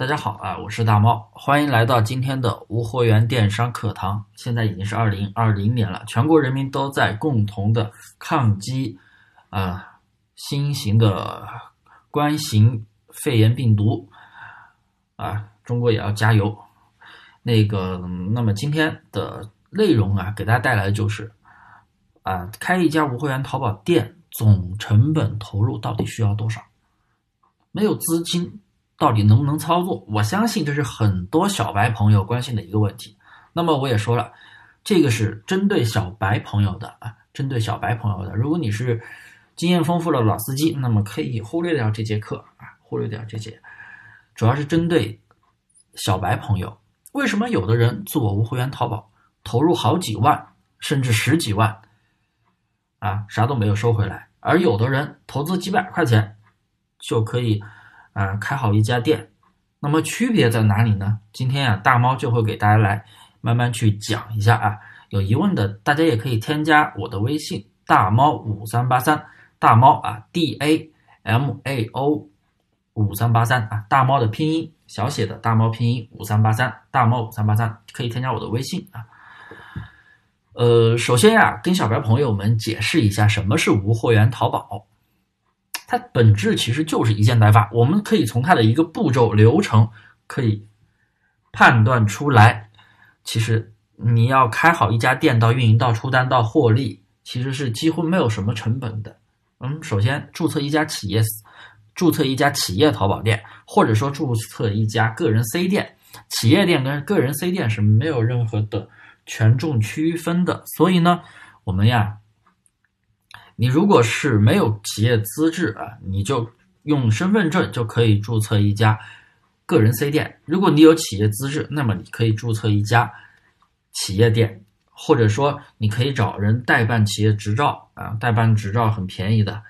大家好啊，我是大猫，欢迎来到今天的无货源电商课堂。现在已经是二零二零年了，全国人民都在共同的抗击啊新型的冠型肺炎病毒啊，中国也要加油。那个，那么今天的内容啊，给大家带来的就是啊，开一家无货源淘宝店总成本投入到底需要多少？没有资金。到底能不能操作？我相信这是很多小白朋友关心的一个问题。那么我也说了，这个是针对小白朋友的啊，针对小白朋友的。如果你是经验丰富的老司机，那么可以忽略掉这节课啊，忽略掉这节，主要是针对小白朋友。为什么有的人做无货源淘宝，投入好几万甚至十几万啊，啥都没有收回来，而有的人投资几百块钱就可以。啊，开好一家店，那么区别在哪里呢？今天啊，大猫就会给大家来慢慢去讲一下啊。有疑问的大家也可以添加我的微信大猫五三八三，大猫啊，D A M A O 五三八三啊，大猫的拼音小写的大猫拼音五三八三，大猫五三八三可以添加我的微信啊。呃，首先呀，跟小白朋友们解释一下什么是无货源淘宝。它本质其实就是一件代发，我们可以从它的一个步骤流程可以判断出来，其实你要开好一家店，到运营到出单到获利，其实是几乎没有什么成本的。嗯，首先注册一家企业，注册一家企业淘宝店，或者说注册一家个人 C 店，企业店跟个人 C 店是没有任何的权重区分的。所以呢，我们呀。你如果是没有企业资质啊，你就用身份证就可以注册一家个人 C 店。如果你有企业资质，那么你可以注册一家企业店，或者说你可以找人代办企业执照啊，代办执照很便宜的，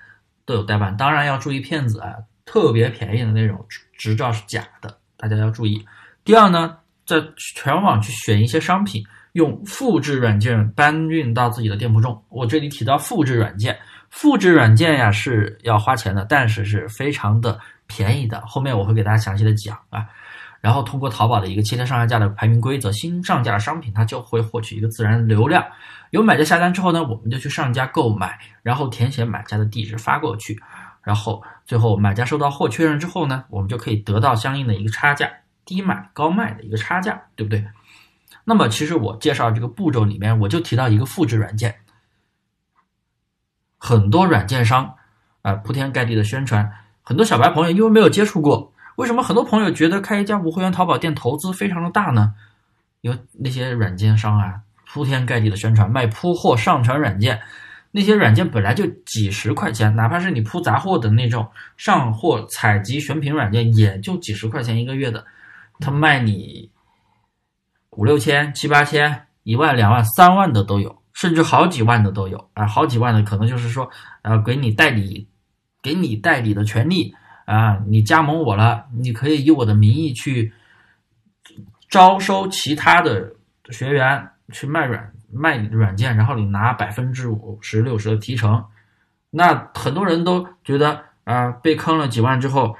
都有代办。当然要注意骗子啊，特别便宜的那种执执照是假的，大家要注意。第二呢，在全网去选一些商品。用复制软件搬运到自己的店铺中。我这里提到复制软件，复制软件呀是要花钱的，但是是非常的便宜的。后面我会给大家详细的讲啊。然后通过淘宝的一个七天上下架的排名规则，新上架的商品它就会获取一个自然流量。有买家下单之后呢，我们就去上家购买，然后填写买家的地址发过去，然后最后买家收到货确认之后呢，我们就可以得到相应的一个差价，低买高卖的一个差价，对不对？那么，其实我介绍这个步骤里面，我就提到一个复制软件。很多软件商啊，铺天盖地的宣传，很多小白朋友因为没有接触过，为什么很多朋友觉得开一家无货源淘宝店投资非常的大呢？因为那些软件商啊，铺天盖地的宣传卖铺货上传软件，那些软件本来就几十块钱，哪怕是你铺杂货的那种上货采集选品软件，也就几十块钱一个月的，他卖你。五六千、七八千、一万、两万、三万的都有，甚至好几万的都有啊！好几万的可能就是说，呃，给你代理，给你代理的权利啊，你加盟我了，你可以以我的名义去招收其他的学员去卖软卖软件，然后你拿百分之五十六十的提成。那很多人都觉得啊，被坑了几万之后。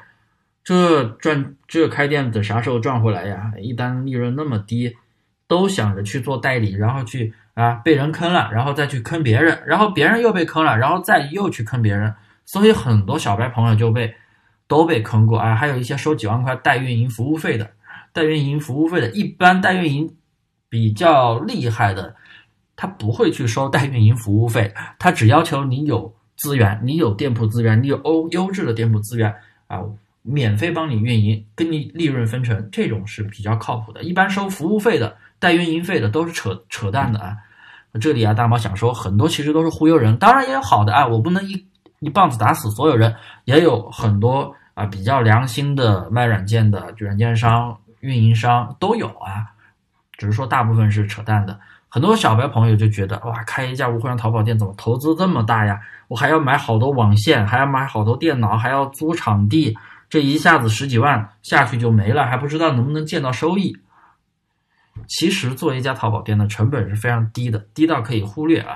这赚这开店得啥时候赚回来呀？一单利润那么低，都想着去做代理，然后去啊被人坑了，然后再去坑别人，然后别人又被坑了，然后再又去坑别人，所以很多小白朋友就被都被坑过啊。还有一些收几万块代运营服务费的，代运营服务费的，一般代运营比较厉害的，他不会去收代运营服务费，他只要求你有资源，你有店铺资源，你有欧优质的店铺资源啊。免费帮你运营，跟你利润分成，这种是比较靠谱的。一般收服务费的、带运营费的都是扯扯淡的啊！这里啊，大猫想说，很多其实都是忽悠人，当然也有好的啊，我不能一一棒子打死所有人，也有很多啊比较良心的卖软件的软件商、运营商都有啊，只是说大部分是扯淡的。很多小白朋友就觉得，哇，开一家无货源淘宝店怎么投资这么大呀？我还要买好多网线，还要买好多电脑，还要租场地。这一下子十几万下去就没了，还不知道能不能见到收益。其实做一家淘宝店的成本是非常低的，低到可以忽略啊。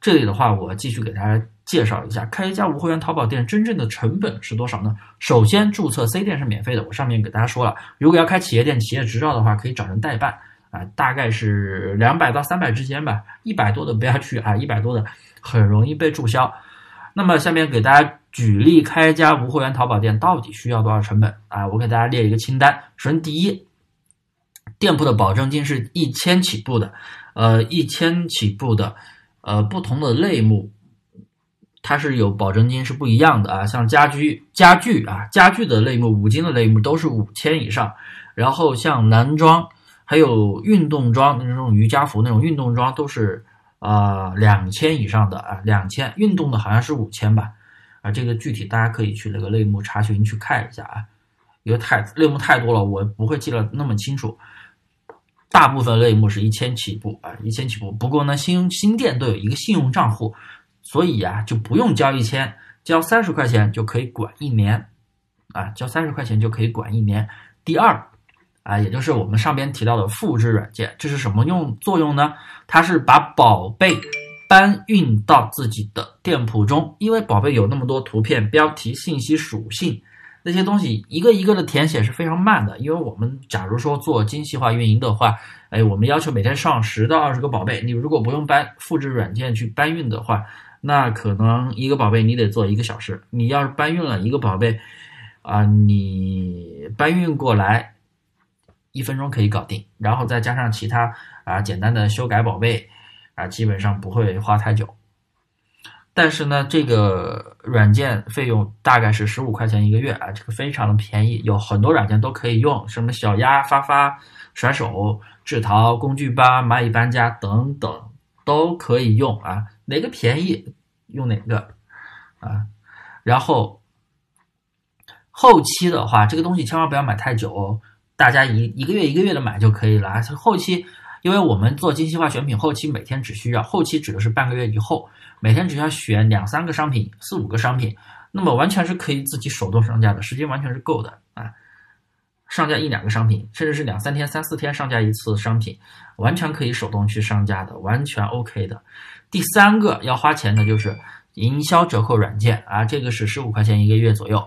这里的话，我继续给大家介绍一下，开一家无会员淘宝店真正的成本是多少呢？首先，注册 C 店是免费的，我上面给大家说了，如果要开企业店、企业执照的话，可以找人代办啊，大概是两百到三百之间吧，一百多的不要去啊，一百多的很容易被注销。那么下面给大家举例，开一家无货源淘宝店到底需要多少成本啊？我给大家列一个清单。首先，第一，店铺的保证金是一千起步的，呃，一千起步的，呃，不同的类目。它是有保证金是不一样的啊，像家居家具啊，家具的类目、五金的类目都是五千以上，然后像男装还有运动装那种瑜伽服那种运动装都是啊两千以上的啊，两千运动的好像是五千吧啊，这个具体大家可以去那个类目查询去看一下啊，因为太类目太多了，我不会记得那么清楚，大部分类目是一千起步啊，一千起步。不过呢，新新店都有一个信用账户。所以呀，就不用交一千，交三十块钱就可以管一年，啊，交三十块钱就可以管一年。第二，啊，也就是我们上边提到的复制软件，这是什么用作用呢？它是把宝贝搬运到自己的店铺中，因为宝贝有那么多图片、标题、信息、属性那些东西，一个一个的填写是非常慢的。因为我们假如说做精细化运营的话，哎，我们要求每天上十到二十个宝贝，你如果不用搬复制软件去搬运的话，那可能一个宝贝你得做一个小时，你要是搬运了一个宝贝，啊，你搬运过来一分钟可以搞定，然后再加上其他啊简单的修改宝贝，啊，基本上不会花太久。但是呢，这个软件费用大概是十五块钱一个月啊，这个非常的便宜，有很多软件都可以用，什么小鸭、发发、甩手、智淘、工具吧、蚂蚁搬家等等都可以用啊。哪个便宜用哪个啊？然后后期的话，这个东西千万不要买太久，大家一一个月一个月的买就可以了。后期，因为我们做精细化选品，后期每天只需要后期指的是半个月以后，每天只需要选两三个商品、四五个商品，那么完全是可以自己手动上架的，时间完全是够的啊。上架一两个商品，甚至是两三天、三四天上架一次商品，完全可以手动去上架的，完全 OK 的。第三个要花钱的就是营销折扣软件啊，这个是十五块钱一个月左右，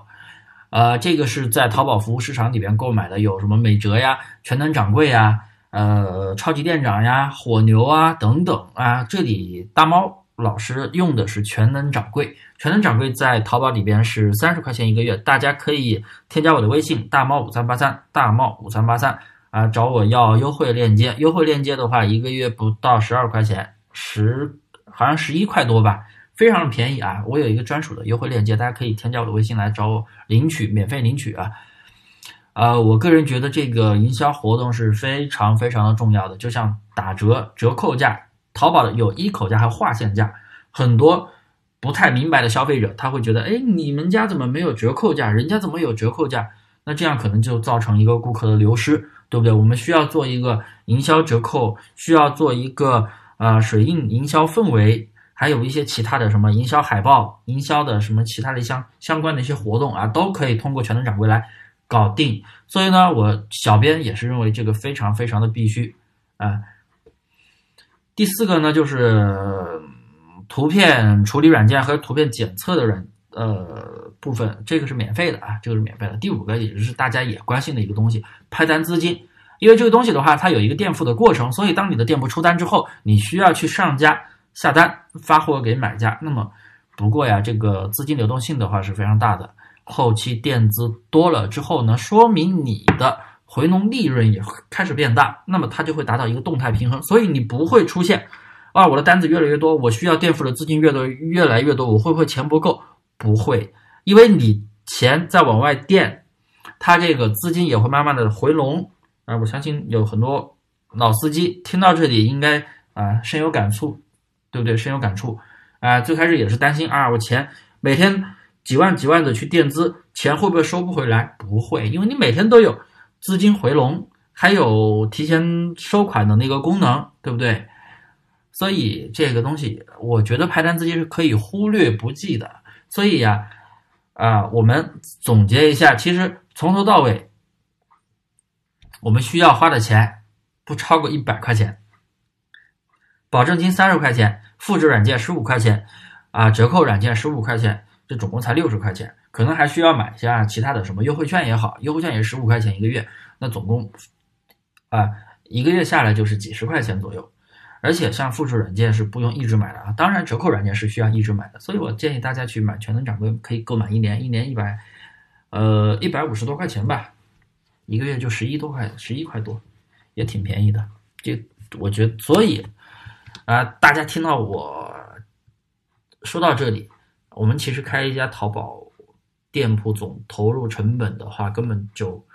呃，这个是在淘宝服务市场里边购买的，有什么美折呀、全能掌柜呀、呃、超级店长呀、火牛啊等等啊。这里大猫老师用的是全能掌柜，全能掌柜在淘宝里边是三十块钱一个月，大家可以添加我的微信大猫五三八三大猫五三八三啊，找我要优惠链接，优惠链接的话一个月不到十二块钱，十。好像十一块多吧，非常的便宜啊！我有一个专属的优惠链接，大家可以添加我的微信来找我领取，免费领取啊！呃，我个人觉得这个营销活动是非常非常的重要的，就像打折、折扣价，淘宝的有一口价还有划线价，很多不太明白的消费者他会觉得，哎，你们家怎么没有折扣价？人家怎么有折扣价？那这样可能就造成一个顾客的流失，对不对？我们需要做一个营销折扣，需要做一个。啊，水印营销氛围，还有一些其他的什么营销海报、营销的什么其他的一相相关的一些活动啊，都可以通过全能掌柜来搞定。所以呢，我小编也是认为这个非常非常的必须啊。第四个呢，就是图片处理软件和图片检测的软呃部分，这个是免费的啊，这个是免费的。第五个也就是大家也关心的一个东西，拍单资金。因为这个东西的话，它有一个垫付的过程，所以当你的店铺出单之后，你需要去上家下单发货给买家。那么，不过呀，这个资金流动性的话是非常大的。后期垫资多了之后呢，说明你的回笼利润也开始变大，那么它就会达到一个动态平衡。所以你不会出现啊，我的单子越来越多，我需要垫付的资金越多越来越多，我会不会钱不够？不会，因为你钱在往外垫，它这个资金也会慢慢的回笼。啊，我相信有很多老司机听到这里应该啊深有感触，对不对？深有感触啊！最开始也是担心啊，我钱每天几万几万的去垫资，钱会不会收不回来？不会，因为你每天都有资金回笼，还有提前收款的那个功能，对不对？所以这个东西，我觉得派单资金是可以忽略不计的。所以呀，啊，我们总结一下，其实从头到尾。我们需要花的钱不超过一百块钱，保证金三十块钱，复制软件十五块钱，啊，折扣软件十五块钱，这总共才六十块钱，可能还需要买一下其他的什么优惠券也好，优惠券也是十五块钱一个月，那总共啊一个月下来就是几十块钱左右。而且像复制软件是不用一直买的啊，当然折扣软件是需要一直买的，所以我建议大家去买全能掌柜，可以购买一年，一年一百，呃一百五十多块钱吧，一个月就十一多块，十一块多，也挺便宜的。这我觉得，所以啊，大家听到我说到这里，我们其实开一家淘宝店铺总投入成本的话，根本就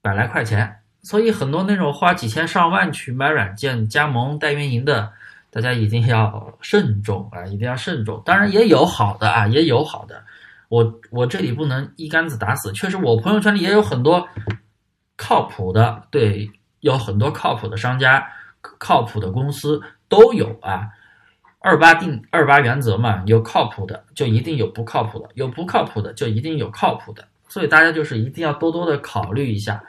百来块钱。所以很多那种花几千上万去买软件加盟代运营的，大家一定要慎重啊，一定要慎重。当然也有好的啊，也有好的。我我这里不能一竿子打死，确实我朋友圈里也有很多靠谱的，对，有很多靠谱的商家、靠谱的公司都有啊。二八定二八原则嘛，有靠谱的就一定有不靠谱的，有不靠谱的就一定有靠谱的。所以大家就是一定要多多的考虑一下。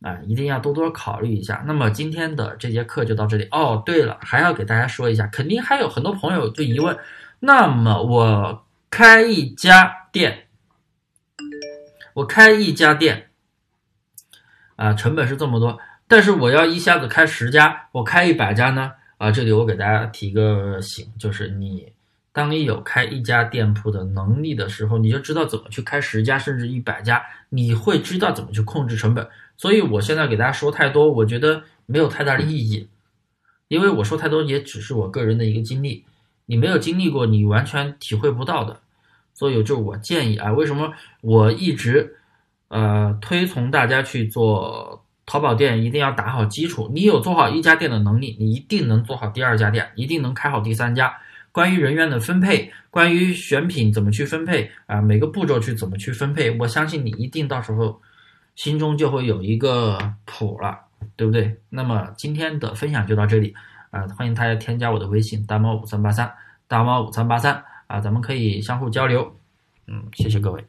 啊，一定要多多考虑一下。那么今天的这节课就到这里。哦，对了，还要给大家说一下，肯定还有很多朋友就疑问。那么我开一家店，我开一家店，啊，成本是这么多，但是我要一下子开十家，我开一百家呢？啊，这里我给大家提个醒，就是你当你有开一家店铺的能力的时候，你就知道怎么去开十家甚至一百家，你会知道怎么去控制成本。所以，我现在给大家说太多，我觉得没有太大的意义，因为我说太多也只是我个人的一个经历，你没有经历过，你完全体会不到的。所以，就是我建议啊，为什么我一直呃推崇大家去做淘宝店，一定要打好基础。你有做好一家店的能力，你一定能做好第二家店，一定能开好第三家。关于人员的分配，关于选品怎么去分配啊，每个步骤去怎么去分配，我相信你一定到时候。心中就会有一个谱了，对不对？那么今天的分享就到这里啊，欢迎大家添加我的微信大猫五三八三大猫五三八三啊，咱们可以相互交流。嗯，谢谢各位。